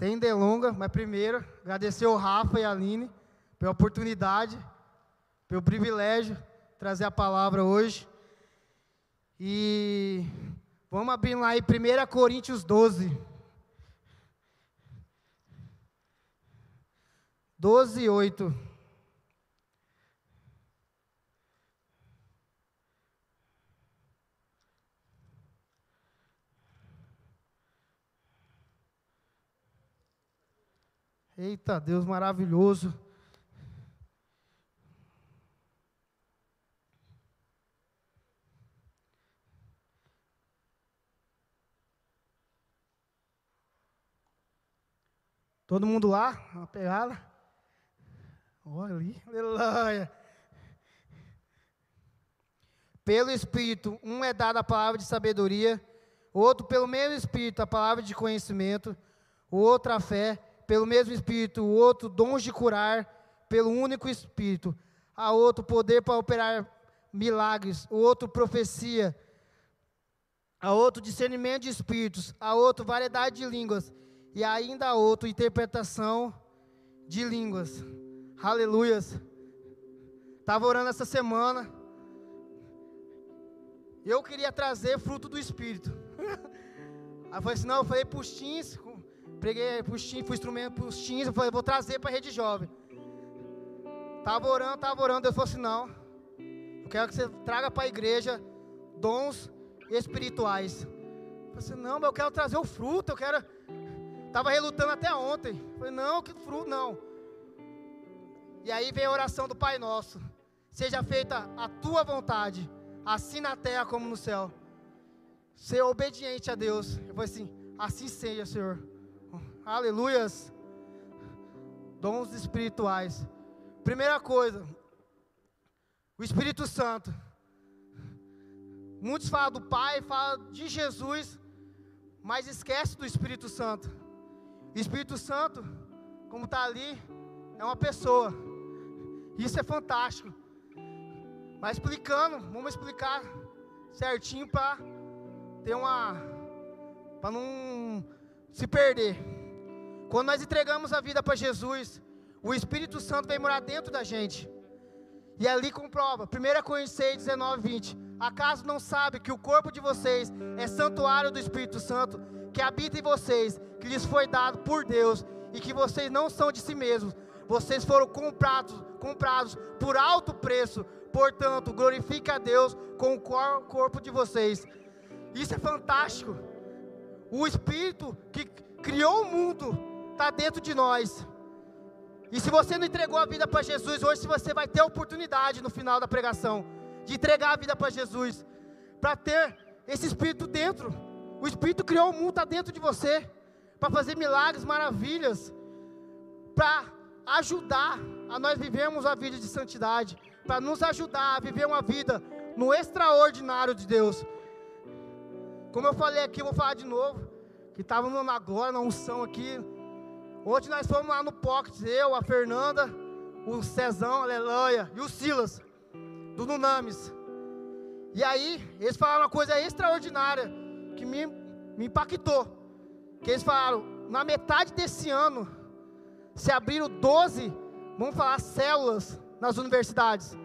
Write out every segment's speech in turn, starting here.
Sem delonga, mas primeiro, agradecer o Rafa e a Aline pela oportunidade, pelo privilégio de trazer a palavra hoje. E vamos abrir lá em 1 Coríntios 12. 12, 8. Eita, Deus maravilhoso. Todo mundo lá, uma pegada. Olha ali, aleluia. Pelo Espírito, um é dado a palavra de sabedoria, outro pelo mesmo Espírito a palavra de conhecimento, o outro a fé, pelo mesmo Espírito, o outro dons de curar, pelo único Espírito, a outro poder para operar milagres, o outro profecia, a outro discernimento de espíritos, a outro variedade de línguas, e ainda a outro interpretação de línguas. Aleluias. Estava orando essa semana. Eu queria trazer fruto do Espírito. Aí eu falei assim, não, eu falei para os Preguei para os teens, fui instrumento para os teens, eu falei, vou trazer para a rede jovem. Estava orando, estava orando, Deus falou assim, não, eu quero que você traga para a igreja dons espirituais. Eu falei assim, não, mas eu quero trazer o fruto, eu quero... Estava relutando até ontem. Eu falei, não, que fruto, não. E aí vem a oração do Pai Nosso. Seja feita a tua vontade, assim na terra como no céu. Ser obediente a Deus. Eu falei assim, assim seja, Senhor. Aleluias. Dons espirituais. Primeira coisa, o Espírito Santo. Muitos falam do Pai, falam de Jesus, mas esquece do Espírito Santo. O Espírito Santo, como está ali, é uma pessoa. Isso é fantástico. Mas explicando, vamos explicar certinho para ter uma. para não se perder. Quando nós entregamos a vida para Jesus, o Espírito Santo vem morar dentro da gente. E ali comprova, 1 Coríntios 6, 19, 20. Acaso não sabe que o corpo de vocês é santuário do Espírito Santo, que habita em vocês, que lhes foi dado por Deus, e que vocês não são de si mesmos, vocês foram comprados, comprados por alto preço. Portanto, glorifique a Deus com o corpo de vocês. Isso é fantástico. O Espírito que criou o mundo está dentro de nós. E se você não entregou a vida para Jesus, hoje você vai ter a oportunidade no final da pregação de entregar a vida para Jesus, para ter esse Espírito dentro. O Espírito criou o mundo, está dentro de você, para fazer milagres, maravilhas, para ajudar a nós vivermos a vida de santidade, para nos ajudar a viver uma vida no extraordinário de Deus. Como eu falei aqui, eu vou falar de novo, que estávamos na glória, na unção aqui, Ontem nós fomos lá no Pocket, eu, a Fernanda, o Cezão, aleluia, e o Silas, do Nunames. E aí, eles falaram uma coisa extraordinária, que me, me impactou. Que eles falaram, na metade desse ano, se abriram 12, vamos falar, células nas universidades.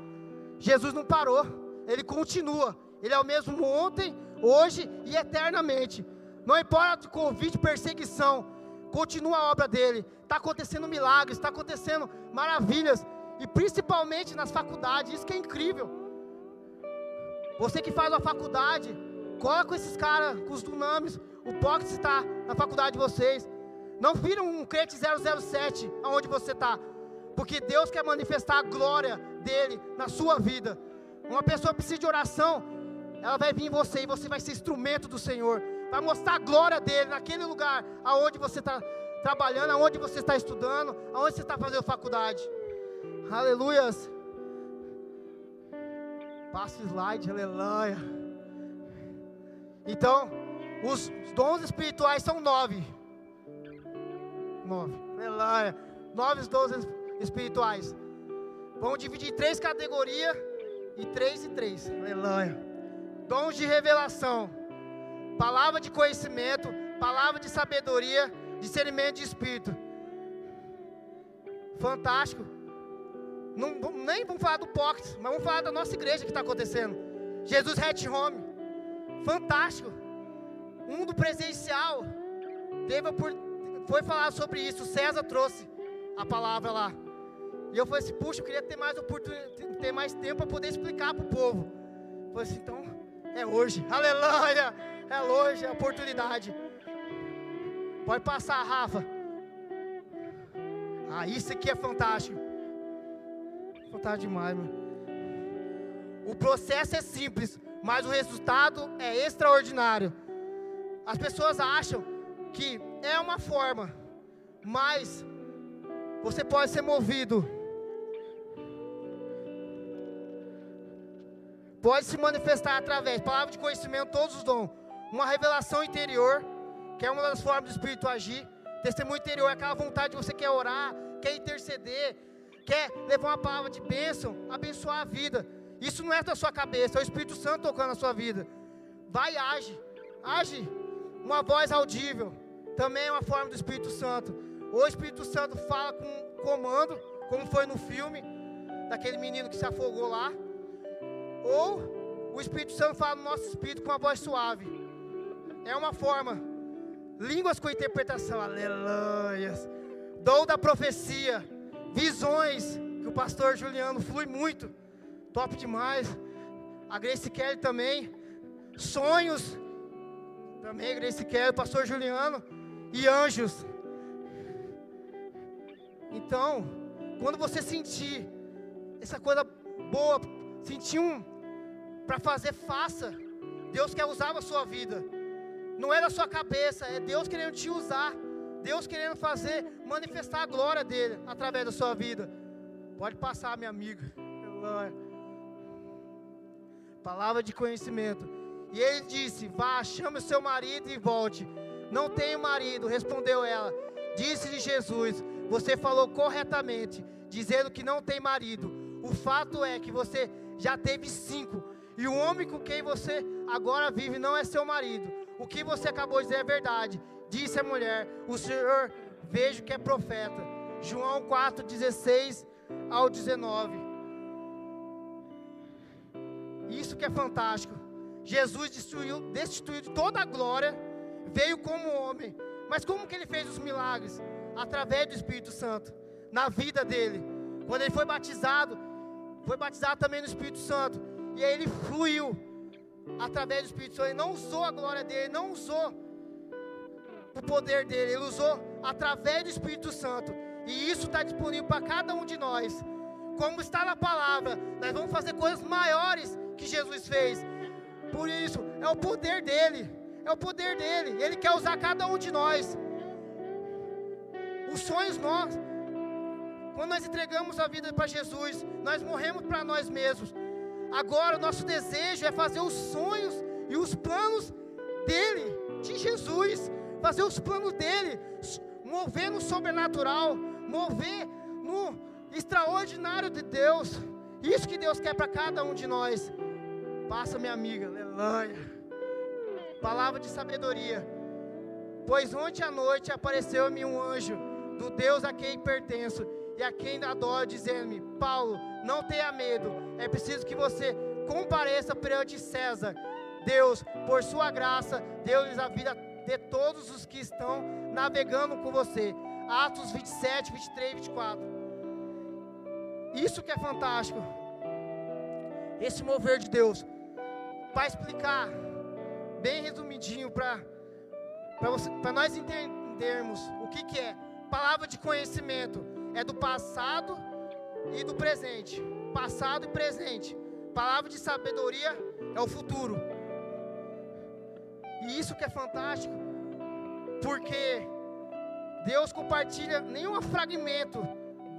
Jesus não parou, Ele continua. Ele é o mesmo ontem, hoje e eternamente. Não importa o convite, perseguição, continua a obra dele. Está acontecendo milagres, está acontecendo maravilhas. E principalmente nas faculdades, isso que é incrível. Você que faz uma faculdade, cola com esses caras, com os dunamis. O Pox está na faculdade de vocês. Não vira um crente 007 aonde você está. Porque Deus quer manifestar a glória dele na sua vida. Uma pessoa precisa de oração, ela vai vir em você e você vai ser instrumento do Senhor vai mostrar a glória dele naquele lugar aonde você está trabalhando, aonde você está estudando, aonde você está fazendo faculdade. Aleluias. Passa o slide, aleluia. Então, os dons espirituais são nove. Nove, aleluia. Nove dons espirituais. Vamos dividir em três categorias e três e três. Aleluia. Dons de revelação palavra de conhecimento, palavra de sabedoria, discernimento de espírito. Fantástico. Não, nem vamos falar do Pocket, mas vamos falar da nossa igreja que está acontecendo. Jesus Hat Home. Fantástico. Um mundo presencial. Teve por, foi falar sobre isso. César trouxe a palavra lá. E eu falei assim, puxa, eu queria ter mais oportunidade, ter mais tempo para poder explicar para o povo. Eu falei assim, então é hoje. Aleluia! É hoje, é oportunidade. Pode passar, Rafa. Ah, isso aqui é fantástico. Fantástico demais, mano. O processo é simples, mas o resultado é extraordinário. As pessoas acham que é uma forma, mas você pode ser movido. Pode se manifestar através, palavra de conhecimento, todos os dons. Uma revelação interior, que é uma das formas do Espírito agir. Testemunho interior é aquela vontade de você quer orar, quer interceder, quer levar uma palavra de bênção, abençoar a vida. Isso não é da sua cabeça, é o Espírito Santo tocando na sua vida. Vai e age, age. Uma voz audível, também é uma forma do Espírito Santo. O Espírito Santo fala com comando, como foi no filme, daquele menino que se afogou lá. Ou o Espírito Santo fala no nosso espírito com uma voz suave. É uma forma. Línguas com interpretação, aleluia. Dou da profecia, visões, que o pastor Juliano flui muito, top demais. A Grace Kelly também. Sonhos, também Grace Kelly, pastor Juliano. E anjos. Então, quando você sentir essa coisa boa, sentir um para fazer, faça. Deus quer usar a sua vida. Não é da sua cabeça, é Deus querendo te usar. Deus querendo fazer, manifestar a glória dele através da sua vida. Pode passar, minha amiga. Palavra de conhecimento. E ele disse: Vá, chame o seu marido e volte. Não tenho marido, respondeu ela. Disse-lhe Jesus: Você falou corretamente, dizendo que não tem marido. O fato é que você já teve cinco, e o homem com quem você agora vive não é seu marido. O que você acabou de dizer é verdade. Disse a mulher: O Senhor vejo que é profeta. João 4, 16 ao 19. Isso que é fantástico. Jesus destruiu, destituiu de toda a glória, veio como homem. Mas como que ele fez os milagres? Através do Espírito Santo, na vida dele. Quando ele foi batizado, foi batizado também no Espírito Santo. E aí ele fluiu através do Espírito Santo. Ele não usou a glória dele, não usou o poder dele, ele usou através do Espírito Santo. E isso está disponível para cada um de nós. Como está na palavra, nós vamos fazer coisas maiores que Jesus fez. Por isso, é o poder dele. É o poder dele. Ele quer usar cada um de nós. Os sonhos nossos. Quando nós entregamos a vida para Jesus, nós morremos para nós mesmos. Agora, o nosso desejo é fazer os sonhos e os planos dele, de Jesus. Fazer os planos dele, mover no sobrenatural, mover no extraordinário de Deus. Isso que Deus quer para cada um de nós. Passa, minha amiga, aleluia. Palavra de sabedoria. Pois ontem à noite apareceu-me um anjo do Deus a quem pertenço e a quem adoro, dizendo-me: Paulo, não tenha medo, é preciso que você compareça perante César. Deus, por sua graça, deu-lhes a vida de todos os que estão navegando com você. Atos 27, 23 e 24. Isso que é fantástico. Esse mover de Deus. Para explicar, bem resumidinho, para nós entendermos o que, que é palavra de conhecimento é do passado e do presente. Passado e presente. Palavra de sabedoria é o futuro. E isso que é fantástico, porque Deus compartilha nenhum fragmento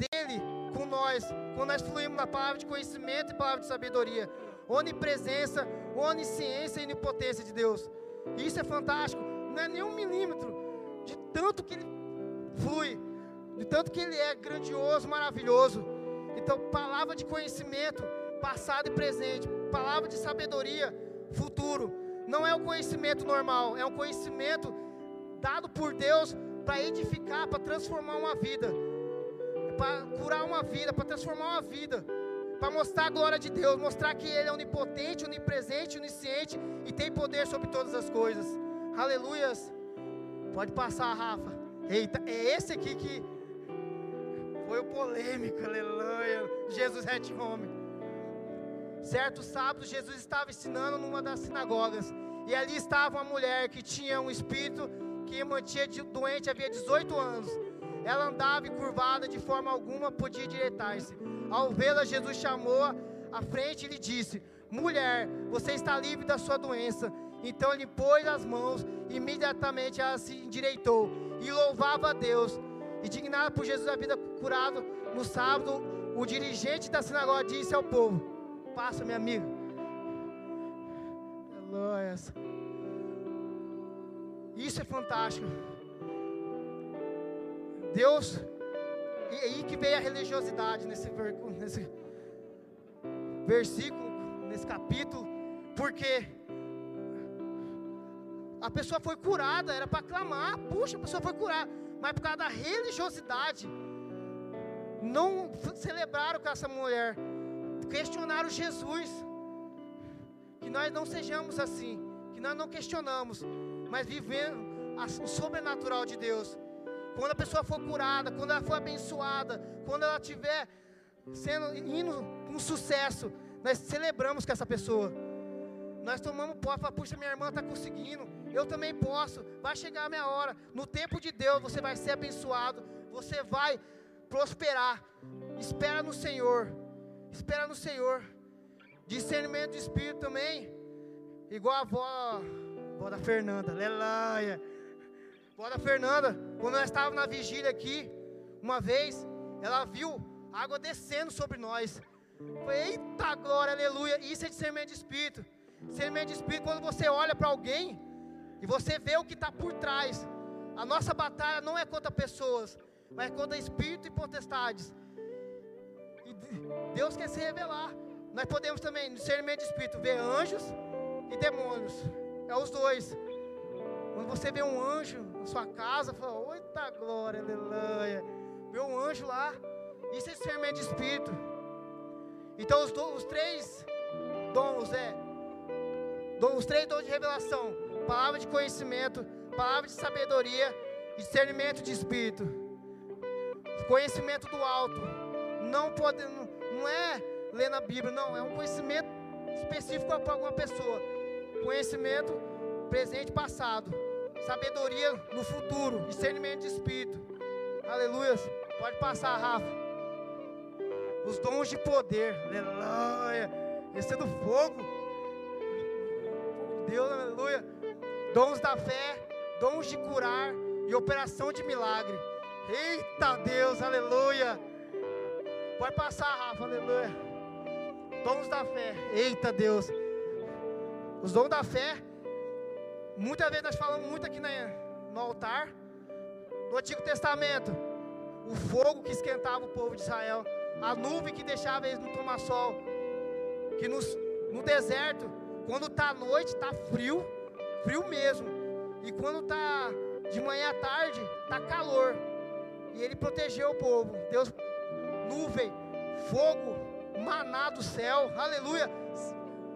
dele com nós, quando nós fluímos na palavra de conhecimento e palavra de sabedoria. Onipresença, onisciência e onipotência de Deus. Isso é fantástico. Não é nem um milímetro de tanto que ele flui de tanto que Ele é grandioso, maravilhoso. Então, palavra de conhecimento, passado e presente, palavra de sabedoria, futuro. Não é o conhecimento normal, é um conhecimento dado por Deus para edificar, para transformar uma vida, para curar uma vida, para transformar uma vida, para mostrar a glória de Deus, mostrar que Ele é onipotente, onipresente, onisciente e tem poder sobre todas as coisas. Aleluias. Pode passar, Rafa. Eita, é esse aqui que foi o polêmico, aleluia. Jesus é home. Certo sábado, Jesus estava ensinando numa das sinagogas. E ali estava uma mulher que tinha um espírito que mantinha doente havia 18 anos. Ela andava curvada, de forma alguma podia endireitar-se. Ao vê-la, Jesus chamou-a à frente e lhe disse: Mulher, você está livre da sua doença. Então ele pôs as mãos, imediatamente ela se endireitou e louvava a Deus. Indignado por Jesus a vida curado no sábado, o dirigente da sinagoga disse ao povo: Passa, minha amiga. Aleluia. Isso é fantástico. Deus, e aí que veio a religiosidade nesse, nesse versículo, nesse capítulo, porque a pessoa foi curada, era para clamar, puxa, a pessoa foi curada, mas por causa da religiosidade, não celebraram com essa mulher, questionaram Jesus. Que nós não sejamos assim, que nós não questionamos, mas vivendo o sobrenatural de Deus. Quando a pessoa for curada, quando ela for abençoada, quando ela estiver sendo indo um sucesso, nós celebramos com essa pessoa. Nós tomamos posse, puxa, minha irmã está conseguindo, eu também posso, vai chegar a minha hora. No tempo de Deus você vai ser abençoado, você vai prosperar. Espera no Senhor, espera no Senhor. Discernimento de espírito também, igual a avó, avó da Fernanda, aleluia. Avó da Fernanda, quando nós estávamos na vigília aqui, uma vez, ela viu água descendo sobre nós. Foi, eita glória, aleluia. Isso é discernimento de espírito. Discernimento de espírito, quando você olha para alguém e você vê o que está por trás. A nossa batalha não é contra pessoas, mas contra espírito e potestades. E Deus quer se revelar. Nós podemos também, no discernimento de espírito, ver anjos e demônios. É os dois. Quando você vê um anjo na sua casa, fala, oita glória, aleluia. Vê um anjo lá, isso é discernimento de espírito. Então os, do, os três dons é os três dons de revelação: palavra de conhecimento, palavra de sabedoria e discernimento de espírito. Conhecimento do alto. Não, pode, não, não é ler na Bíblia, não, é um conhecimento específico para alguma pessoa. Conhecimento presente e passado. Sabedoria no futuro. Discernimento de espírito. Aleluia. Pode passar, Rafa. Os dons de poder. Aleluia. Esse é do fogo. Deus, aleluia. Dons da fé, dons de curar e operação de milagre. Eita Deus, aleluia. Pode passar, Rafa, aleluia. Dons da fé, eita Deus. Os dons da fé, muitas vezes nós falamos muito aqui no altar, no Antigo Testamento, o fogo que esquentava o povo de Israel, a nuvem que deixava eles não tomar sol, que nos, no deserto quando está noite, está frio, frio mesmo. E quando está de manhã à tarde, está calor. E ele protegeu o povo. Deus, nuvem, fogo, maná do céu, aleluia,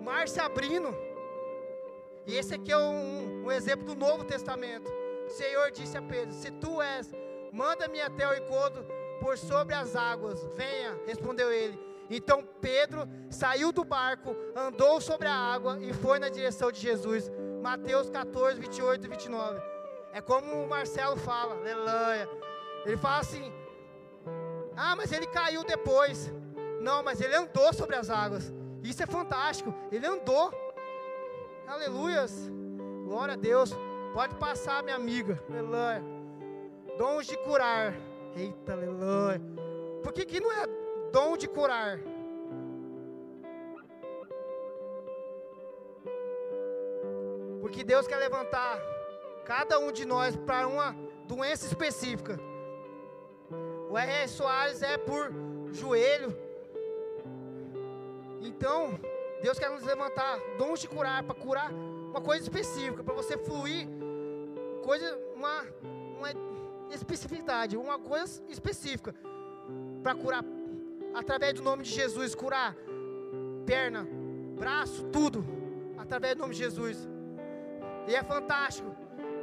mar se abrindo. E esse aqui é um, um exemplo do Novo Testamento. O Senhor disse a Pedro: Se tu és, manda-me até o encontro por sobre as águas. Venha, respondeu ele. Então Pedro saiu do barco, andou sobre a água e foi na direção de Jesus. Mateus 14, 28 e 29. É como o Marcelo fala, aleluia. Ele fala assim: Ah, mas ele caiu depois. Não, mas ele andou sobre as águas. Isso é fantástico. Ele andou. Aleluias. Glória a Deus. Pode passar, minha amiga. Aleluia. Dons de curar. Eita, aleluia. Por que, que não é dom de curar. Porque Deus quer levantar cada um de nós para uma doença específica. O R.R. Soares é por joelho. Então, Deus quer nos levantar dons de curar, para curar uma coisa específica, para você fluir, coisa, uma, uma especificidade, uma coisa específica para curar através do nome de Jesus, curar perna, braço, tudo através do nome de Jesus. E é fantástico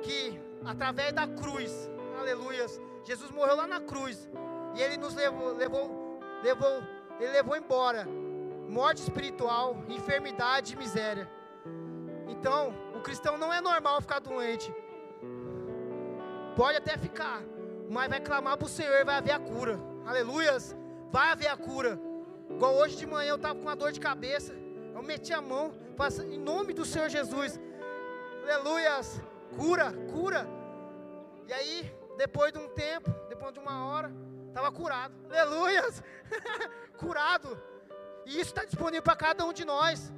que através da cruz, aleluias, Jesus morreu lá na cruz e ele nos levou, levou, levou, ele levou embora morte espiritual, enfermidade e miséria. Então, o cristão não é normal ficar doente. Pode até ficar, mas vai clamar para o Senhor e vai haver a cura. Aleluias. Vai haver a cura. Igual hoje de manhã eu estava com uma dor de cabeça. Eu meti a mão, em nome do Senhor Jesus. Aleluias. Cura, cura. E aí, depois de um tempo, depois de uma hora, estava curado. Aleluias. curado. E isso está disponível para cada um de nós.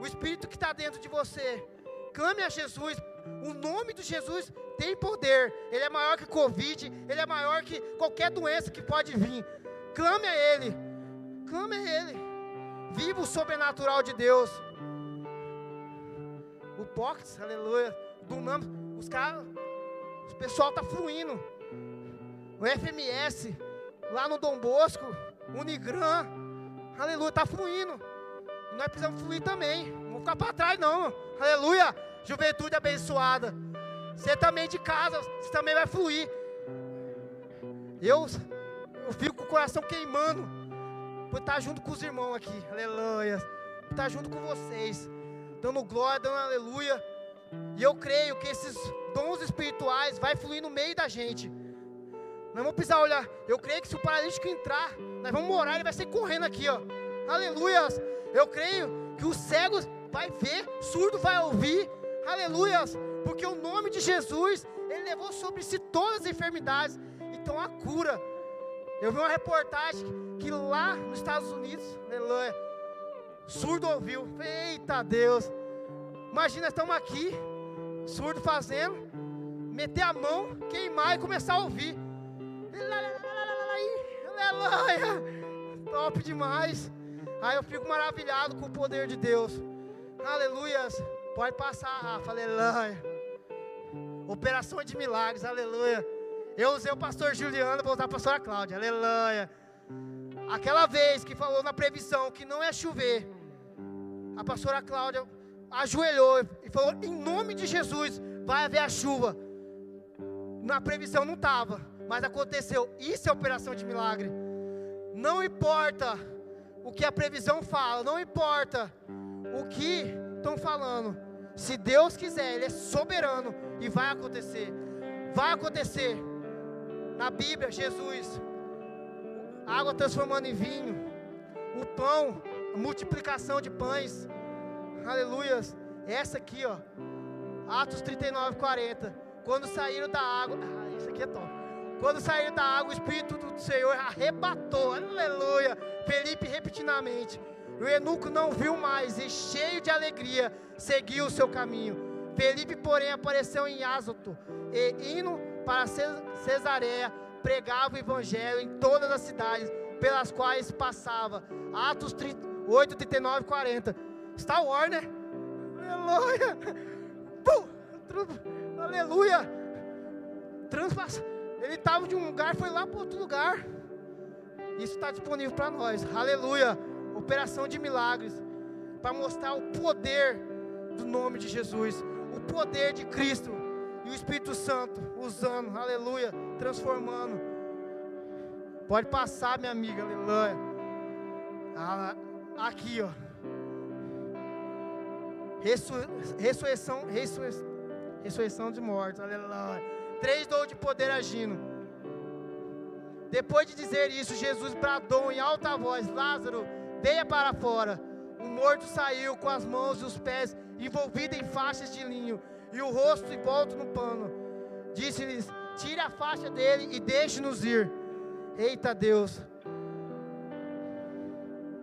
O Espírito que está dentro de você. Clame a Jesus. O nome de Jesus tem poder. Ele é maior que Covid. Ele é maior que qualquer doença que pode vir. Clame a Ele. Clame a Ele. Viva o sobrenatural de Deus. O Pox, aleluia. Do nome, os caras, o pessoal tá fluindo. O FMS, lá no Dom Bosco, Unigran, aleluia, tá fluindo. Nós precisamos fluir também. Não ficar para trás, não. Aleluia. Juventude abençoada. Você também de casa, você também vai fluir. Eu, eu fico com o coração queimando por estar junto com os irmãos aqui. Aleluia. Por estar junto com vocês. Dando glória, dando aleluia. E eu creio que esses dons espirituais vai fluir no meio da gente. Nós vamos precisar olhar. Eu creio que se o paralítico entrar, nós vamos orar, ele vai sair correndo aqui, ó. Aleluia. Eu creio que os cegos vai ver, surdo vai ouvir. Aleluias porque o nome de Jesus, ele levou sobre si todas as enfermidades. Então a cura. Eu vi uma reportagem que lá nos Estados Unidos, aleluia, surdo ouviu. Eita Deus. Imagina, estamos aqui, surdo fazendo, meter a mão, queimar e começar a ouvir. Aleluia. Top demais. Aí eu fico maravilhado com o poder de Deus. Aleluias. Pode passar, Rafa. Aleluia. Operação de milagres, aleluia. Eu usei o pastor Juliano, vou usar a pastora Cláudia, aleluia. Aquela vez que falou na previsão que não ia chover, a pastora Cláudia ajoelhou e falou: em nome de Jesus, vai haver a chuva. Na previsão não estava, mas aconteceu. Isso é operação de milagre. Não importa o que a previsão fala, não importa o que estão falando. Se Deus quiser, Ele é soberano e vai acontecer. Vai acontecer. Na Bíblia, Jesus, água transformando em vinho, o pão, a multiplicação de pães. Aleluias. Essa aqui, ó. Atos 39, 40. Quando saíram da água. Ah, isso aqui é top. Quando saíram da água, o Espírito do Senhor arrebatou. Aleluia. Felipe repetidamente. O eunuco não viu mais e, cheio de alegria, seguiu o seu caminho. Felipe, porém, apareceu em Azoto e, indo para Cesareia, pregava o evangelho em todas as cidades pelas quais passava. Atos 8, 39 e 40. Star Wars, né? Aleluia! Pum, aleluia! Transpass... Ele estava de um lugar, foi lá para outro lugar. Isso está disponível para nós. Aleluia! Operação de milagres. Para mostrar o poder do nome de Jesus o poder de Cristo e o Espírito Santo usando, aleluia, transformando. Pode passar, minha amiga, aleluia. Ah, aqui, ó. Ressurreição, ressurreição, ressurreição de mortos, aleluia. Três dons de poder agindo. Depois de dizer isso, Jesus bradou em alta voz: Lázaro, venha para fora. O morto saiu com as mãos e os pés envolvido em faixas de linho, e o rosto envolto no pano. Disse-lhes: Tire a faixa dele e deixe-nos ir. Eita Deus.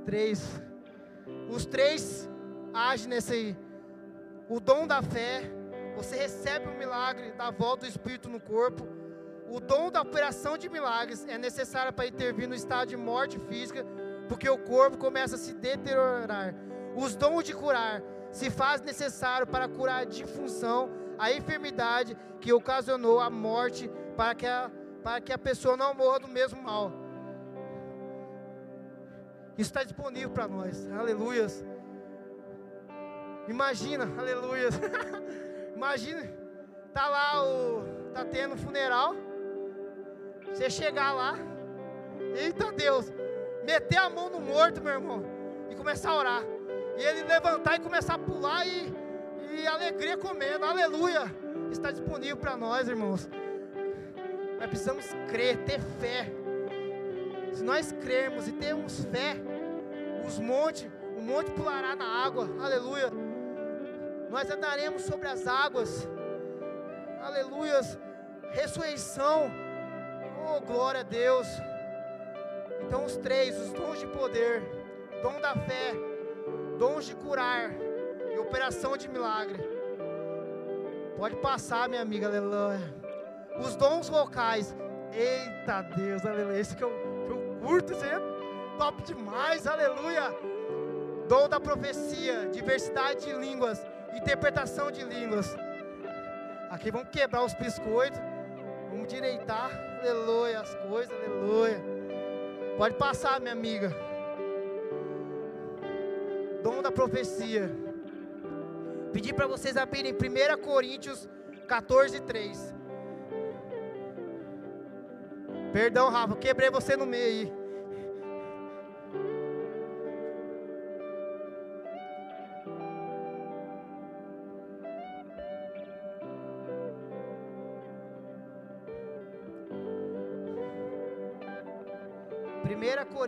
Três. Os três agem nesse. O dom da fé. Você recebe o milagre da volta do Espírito no corpo. O dom da operação de milagres é necessário para intervir no estado de morte física, porque o corpo começa a se deteriorar. Os dons de curar se faz necessário para curar a disfunção, a enfermidade que ocasionou a morte para que a, para que a pessoa não morra do mesmo mal. Isso está disponível para nós. Aleluias. Imagina, aleluias. Imagina, tá lá o tá tendo funeral. Você chegar lá, eita Deus, meter a mão no morto, meu irmão, e começar a orar. E ele levantar e começar a pular e, e alegria comendo, aleluia. Está disponível para nós, irmãos. Nós precisamos crer, ter fé. Se nós crermos e termos fé, os montes, o monte pulará na água, aleluia. Nós andaremos sobre as águas, aleluias. Ressurreição, oh glória a Deus. Então, os três, os dons de poder, dom da fé, dons de curar e operação de milagre. Pode passar, minha amiga, aleluia. Os dons vocais, eita Deus, aleluia. Esse que eu, que eu curto, esse é top demais, aleluia. Dom da profecia, diversidade de línguas, interpretação de línguas. Aqui vamos quebrar os biscoitos, vamos direitar, aleluia, as coisas, aleluia. Pode passar, minha amiga. Dom da profecia. Pedir para vocês abrirem 1 Coríntios 14, 3. Perdão, Rafa, quebrei você no meio aí.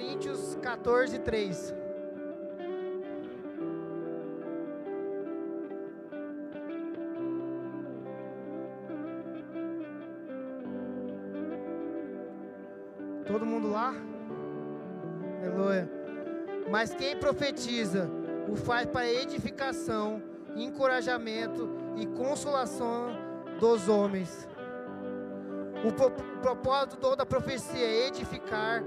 Coríntios 14, 3. Todo mundo lá? Aleluia. Mas quem profetiza o faz para edificação, encorajamento e consolação dos homens. O propósito da profecia é edificar,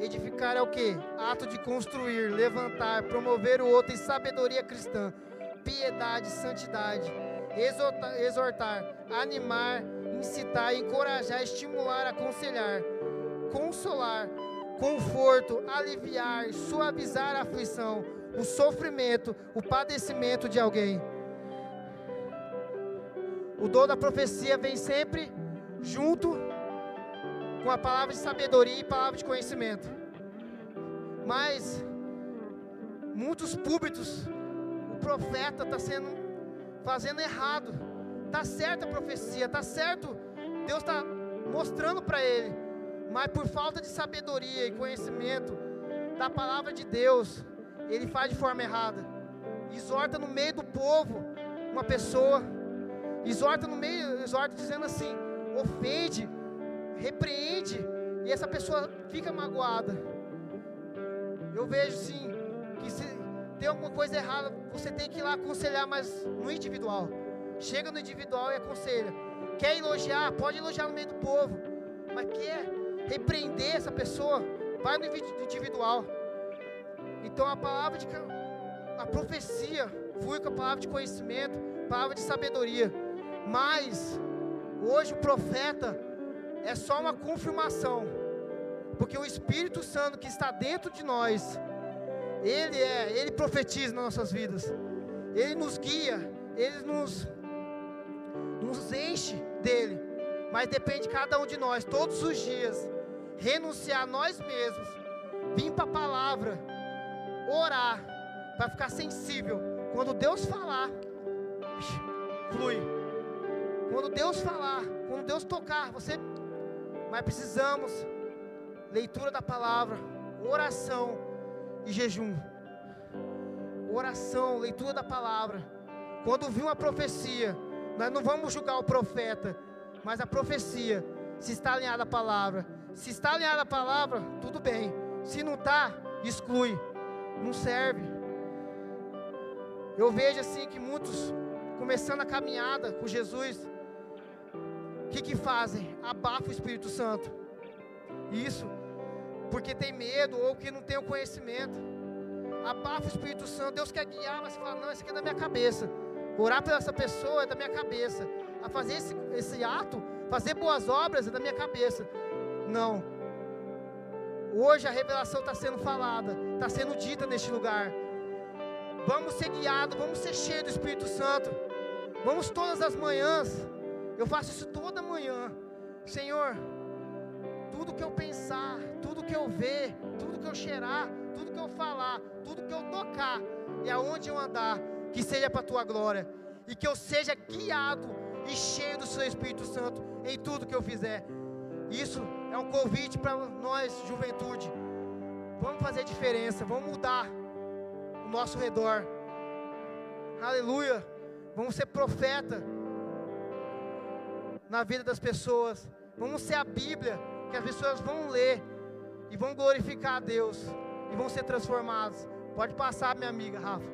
Edificar é o que? Ato de construir, levantar, promover o outro em sabedoria cristã, piedade, santidade, exortar, exortar animar, incitar, encorajar, estimular, aconselhar, consolar, conforto, aliviar, suavizar a aflição, o sofrimento, o padecimento de alguém. O dom da profecia vem sempre junto com a palavra de sabedoria e palavra de conhecimento. Mas muitos púlpitos, o profeta está sendo fazendo errado. Tá certa a profecia, tá certo. Deus está mostrando para ele, mas por falta de sabedoria e conhecimento da palavra de Deus, ele faz de forma errada. Exorta no meio do povo uma pessoa, exorta no meio, exorta dizendo assim, ofende repreende e essa pessoa fica magoada. Eu vejo sim que se tem alguma coisa errada, você tem que ir lá aconselhar, mas no individual. Chega no individual e aconselha. Quer elogiar? Pode elogiar no meio do povo. Mas quer repreender essa pessoa? Vai no individual. Então a palavra de a profecia flui com a palavra de conhecimento, palavra de sabedoria. Mas hoje o profeta é só uma confirmação, porque o Espírito Santo que está dentro de nós, ele é, ele profetiza nas nossas vidas, ele nos guia, ele nos, nos enche dele, mas depende de cada um de nós, todos os dias, renunciar a nós mesmos, vir para a palavra, orar, para ficar sensível. Quando Deus falar, flui. Quando Deus falar, quando Deus tocar, você mas precisamos leitura da palavra, oração e jejum. Oração, leitura da palavra. Quando vir uma profecia, nós não vamos julgar o profeta, mas a profecia, se está alinhada a palavra. Se está alinhada a palavra, tudo bem. Se não está, exclui. Não serve. Eu vejo assim que muitos começando a caminhada com Jesus, que, que fazem? Abafa o Espírito Santo. Isso, porque tem medo ou que não tem o conhecimento. Abafa o Espírito Santo. Deus quer guiar, mas fala: não, isso aqui é da minha cabeça. Orar por essa pessoa é da minha cabeça. A fazer esse, esse ato Fazer boas obras é da minha cabeça. Não. Hoje a revelação está sendo falada, está sendo dita neste lugar. Vamos ser guiados, vamos ser cheios do Espírito Santo. Vamos todas as manhãs. Eu faço isso toda manhã. Senhor, tudo que eu pensar, tudo que eu ver, tudo que eu cheirar, tudo que eu falar, tudo que eu tocar e aonde eu andar, que seja para a tua glória e que eu seja guiado e cheio do seu Espírito Santo em tudo que eu fizer. Isso é um convite para nós, juventude. Vamos fazer diferença, vamos mudar o nosso redor. Aleluia. Vamos ser profeta na vida das pessoas. Vamos ser a Bíblia que as pessoas vão ler e vão glorificar a Deus e vão ser transformados. Pode passar, minha amiga Rafa.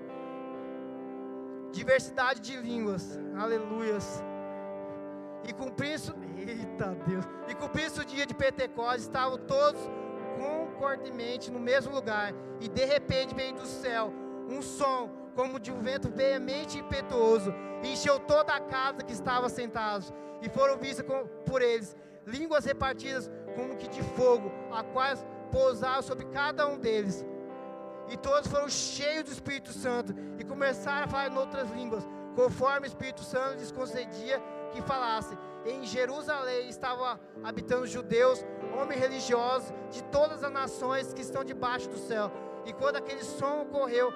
Diversidade de línguas. Aleluias. E cumprir isso, eita Deus. E cumprir isso o dia de Pentecostes, estavam todos concordemente no mesmo lugar. E de repente veio do céu um som como de um vento veemente e impetuoso, encheu toda a casa que estava sentados, e foram vistas por eles línguas repartidas como que de fogo, a quais pousaram sobre cada um deles. E todos foram cheios do Espírito Santo e começaram a falar em outras línguas, conforme o Espírito Santo lhes concedia que falasse. Em Jerusalém estavam habitando judeus, homens religiosos de todas as nações que estão debaixo do céu. E quando aquele som ocorreu,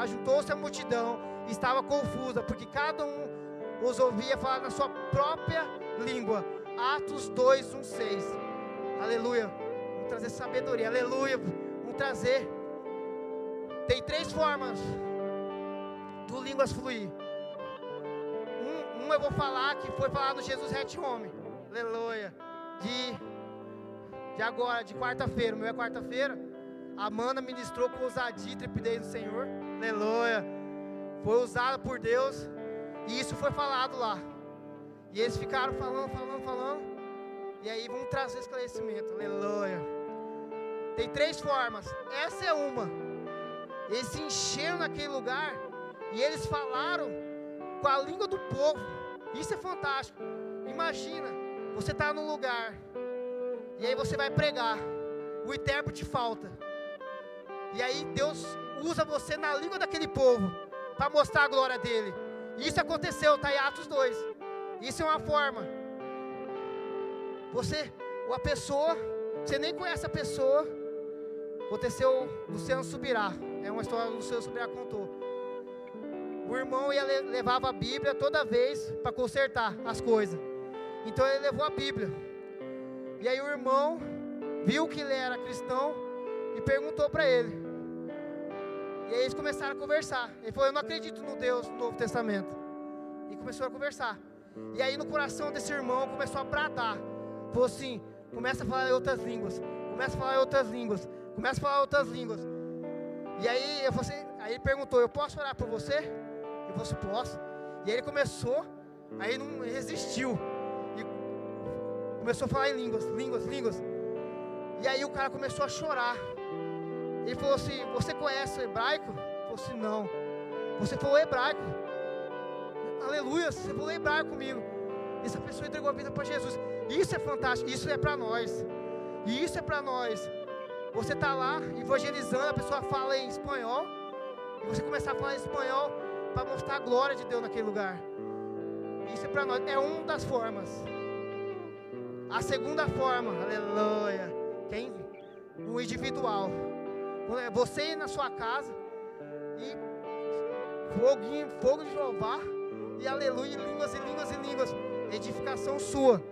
ajuntou-se a multidão e estava confusa, porque cada um os ouvia falar na sua própria língua. Atos 2, 1, 6. Aleluia. Vamos trazer sabedoria. Aleluia. Vamos trazer. Tem três formas do línguas fluir. Um, um eu vou falar que foi falado Jesus Rete Homem. Aleluia. De, de agora, de quarta-feira. O meu é quarta-feira. Amanda ministrou com ousadia e trepidez do Senhor. Aleluia. Foi usada por Deus. E isso foi falado lá. E eles ficaram falando, falando, falando. E aí vamos trazer esclarecimento. Aleluia. Tem três formas. Essa é uma. Eles se encheram naquele lugar. E eles falaram com a língua do povo. Isso é fantástico. Imagina, você está num lugar. E aí você vai pregar. O intérprete falta. E aí Deus usa você na língua daquele povo para mostrar a glória dele. Isso aconteceu, está em Atos 2. Isso é uma forma. Você, uma pessoa, você nem conhece a pessoa. Aconteceu, Luciano Subirá. É uma história que o Luciano Subirá contou. O irmão ia levava a Bíblia toda vez para consertar as coisas. Então ele levou a Bíblia. E aí o irmão viu que ele era cristão e perguntou para ele: e aí eles começaram a conversar. Ele falou: Eu não acredito no Deus do Novo Testamento. E começou a conversar. E aí no coração desse irmão começou a bradar. Falou assim: Começa a falar em outras línguas. Começa a falar em outras línguas. Começa a falar em outras línguas. E aí, eu falei, assim, aí ele perguntou: Eu posso orar por você? Eu falei assim: Posso. E aí ele começou. Aí não resistiu. E começou a falar em línguas, línguas, línguas. E aí o cara começou a chorar. Ele falou assim: Você conhece o hebraico? Eu falou assim: Não. Você falou hebraico. Aleluia, você falou hebraico comigo. Essa pessoa entregou a vida para Jesus. Isso é fantástico, isso é para nós. Isso é para nós. Você está lá evangelizando, a pessoa fala em espanhol. E você começar a falar em espanhol para mostrar a glória de Deus naquele lugar. Isso é para nós, é uma das formas. A segunda forma, aleluia, que é o individual. É você na sua casa e foguinho, fogo de Jeová e aleluia, línguas e línguas e línguas. Edificação sua.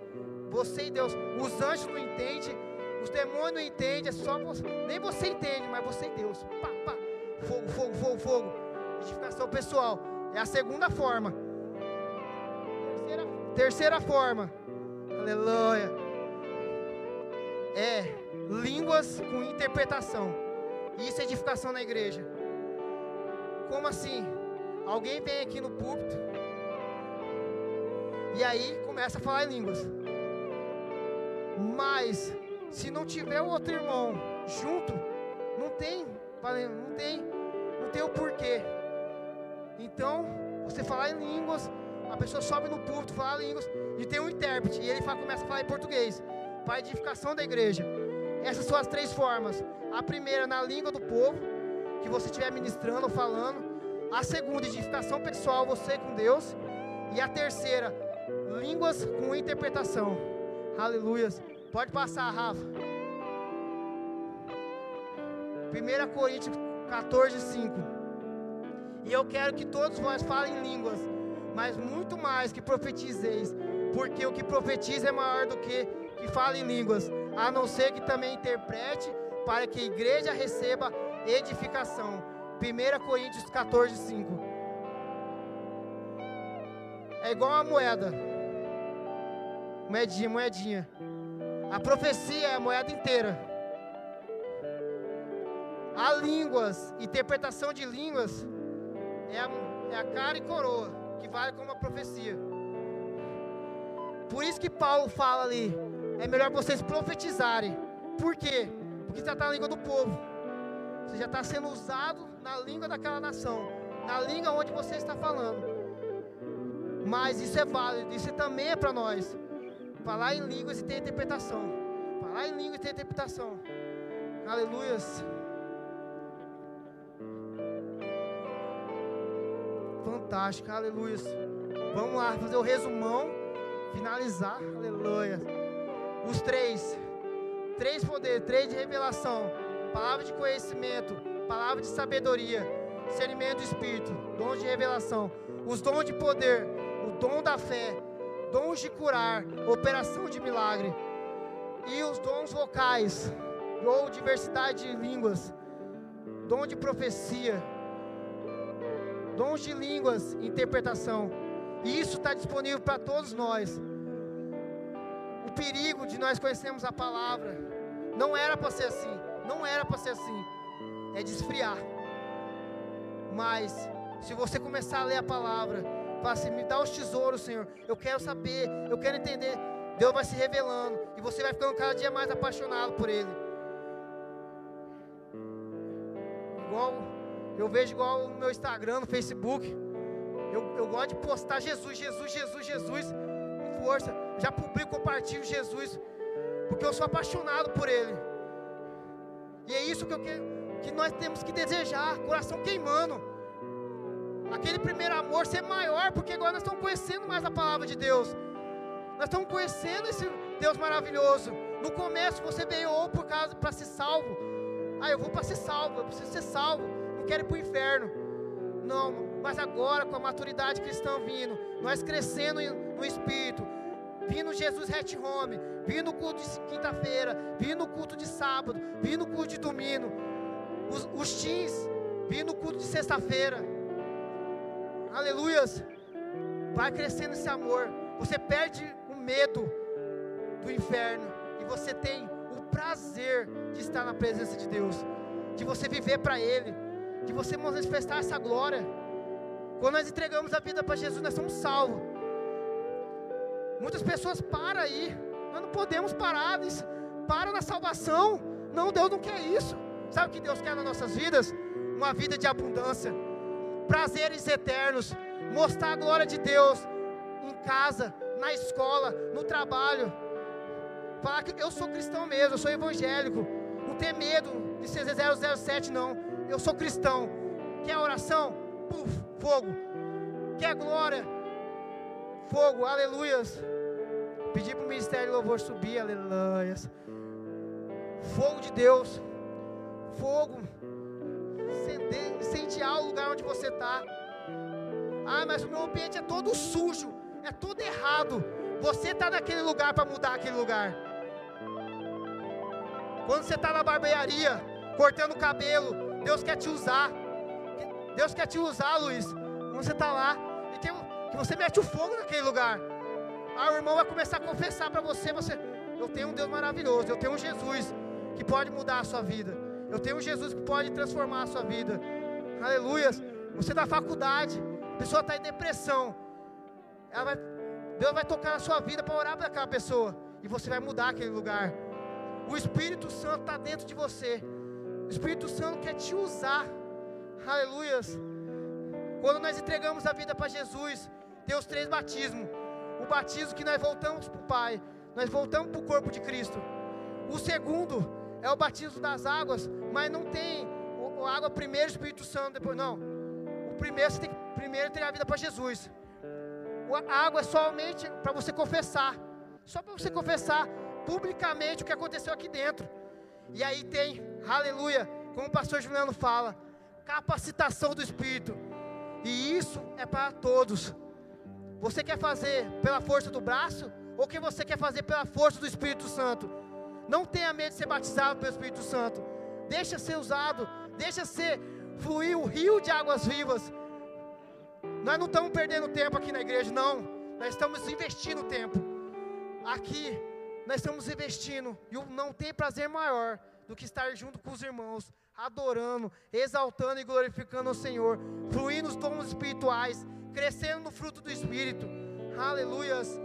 Você e Deus. Os anjos não entendem, os demônios não entendem, é só você. Nem você entende, mas você e Deus. Pá, pá. Fogo, fogo, fogo, fogo. Edificação pessoal. É a segunda forma. Terceira, terceira forma. Aleluia. É línguas com interpretação. Isso é edificação na igreja. Como assim? Alguém vem aqui no púlpito e aí começa a falar em línguas. Mas se não tiver o outro irmão junto, não tem, não tem, não tem o porquê. Então, você falar em línguas, a pessoa sobe no púlpito, fala línguas, e tem um intérprete, e ele fala, começa a falar em português, para edificação da igreja. Essas são as três formas. A primeira, na língua do povo, que você estiver ministrando ou falando. A segunda, edificação pessoal, você com Deus. E a terceira, línguas com interpretação. Aleluias. Pode passar, Rafa. 1 Coríntios 14, 5. E eu quero que todos vós falem línguas, mas muito mais que profetizeis, porque o que profetiza é maior do que que fala em línguas, a não ser que também interprete, para que a igreja receba edificação. 1 Coríntios 14, 5. É igual a moeda. Moedinha, moedinha. A profecia é a moeda inteira. A línguas, interpretação de línguas, é a, é a cara e coroa, que vale como a profecia. Por isso que Paulo fala ali, é melhor vocês profetizarem. Por quê? Porque você está na língua do povo. Você já está sendo usado na língua daquela nação, na língua onde você está falando. Mas isso é válido, isso também é para nós. Falar em línguas e ter interpretação. Falar em línguas e ter interpretação. Aleluias. Fantástico, aleluias. Vamos lá fazer o resumão, finalizar. Aleluia. Os três. Três poderes, três de revelação, palavra de conhecimento, palavra de sabedoria, discernimento do Espírito, dons de revelação, os dons de poder, o dom da fé, dons de curar, operação de milagre, e os dons vocais, ou diversidade de línguas, dom de profecia, dons de línguas, interpretação. E isso está disponível para todos nós perigo de nós conhecermos a palavra. Não era para ser assim. Não era para ser assim. É desfriar. Mas, se você começar a ler a palavra, fala assim: me dá os tesouros, Senhor. Eu quero saber, eu quero entender. Deus vai se revelando. E você vai ficando cada dia mais apaixonado por Ele. Igual, eu vejo igual no meu Instagram, no Facebook. Eu, eu gosto de postar Jesus, Jesus, Jesus, Jesus força. Já publico, compartilho Jesus, porque eu sou apaixonado por Ele. E é isso que, eu, que nós temos que desejar, coração queimando. Aquele primeiro amor ser maior, porque agora nós estamos conhecendo mais a palavra de Deus. Nós estamos conhecendo esse Deus maravilhoso. No começo você veio por causa para ser salvo. Ah, eu vou para ser salvo, eu preciso ser salvo. Não quero ir para o inferno. Não, mas agora com a maturidade cristã vindo, nós crescendo no Espírito, vindo Jesus Hat Home, vindo no culto de quinta-feira, vindo no culto de sábado, vindo no culto de domingo, os, os teens, vindo no culto de sexta-feira, aleluias, vai crescendo esse amor, você perde o medo do inferno, e você tem o prazer de estar na presença de Deus, de você viver para Ele, de você manifestar essa glória. Quando nós entregamos a vida para Jesus, nós somos salvos. Muitas pessoas param aí. Nós não podemos parar. Para na salvação. Não, Deus não quer isso. Sabe o que Deus quer nas nossas vidas? Uma vida de abundância. Prazeres eternos. Mostrar a glória de Deus em casa, na escola, no trabalho. Falar que eu sou cristão mesmo, eu sou evangélico. Não ter medo de ser 007, não. Eu sou cristão. Quer oração? Puf, fogo. Quer glória? Fogo, aleluias. Pedir para o ministério de louvor subir, aleluias. Fogo de Deus. Fogo. Incendiar o lugar onde você está. Ah, mas o meu ambiente é todo sujo. É tudo errado. Você está naquele lugar para mudar aquele lugar. Quando você está na barbearia, cortando o cabelo, Deus quer te usar. Deus quer te usar, Luiz. Quando você está lá, e que, que você mete o fogo naquele lugar. Ah, o irmão vai começar a confessar para você, você, eu tenho um Deus maravilhoso, eu tenho um Jesus que pode mudar a sua vida. Eu tenho um Jesus que pode transformar a sua vida. Aleluias. Você da faculdade, a pessoa está em depressão. Vai, Deus vai tocar na sua vida para orar para aquela pessoa. E você vai mudar aquele lugar. O Espírito Santo está dentro de você. O Espírito Santo quer te usar. Aleluias. Quando nós entregamos a vida para Jesus, tem os três batismos: o batismo que nós voltamos para o Pai, nós voltamos para o corpo de Cristo. O segundo é o batismo das águas, mas não tem o, a água primeiro, Espírito Santo depois, não. O primeiro você tem que primeiro ter a vida para Jesus. A água é somente para você confessar, só para você confessar publicamente o que aconteceu aqui dentro. E aí tem, aleluia, como o pastor Juliano fala, capacitação do Espírito. E isso é para todos. Você quer fazer pela força do braço? Ou que você quer fazer pela força do Espírito Santo? Não tenha medo de ser batizado pelo Espírito Santo. Deixa ser usado, deixa ser fluir o rio de águas vivas. Nós não estamos perdendo tempo aqui na igreja, não. Nós estamos investindo tempo. Aqui nós estamos investindo e não tem prazer maior do que estar junto com os irmãos, adorando, exaltando e glorificando o Senhor, fluindo os dons espirituais, crescendo no fruto do Espírito. Aleluias.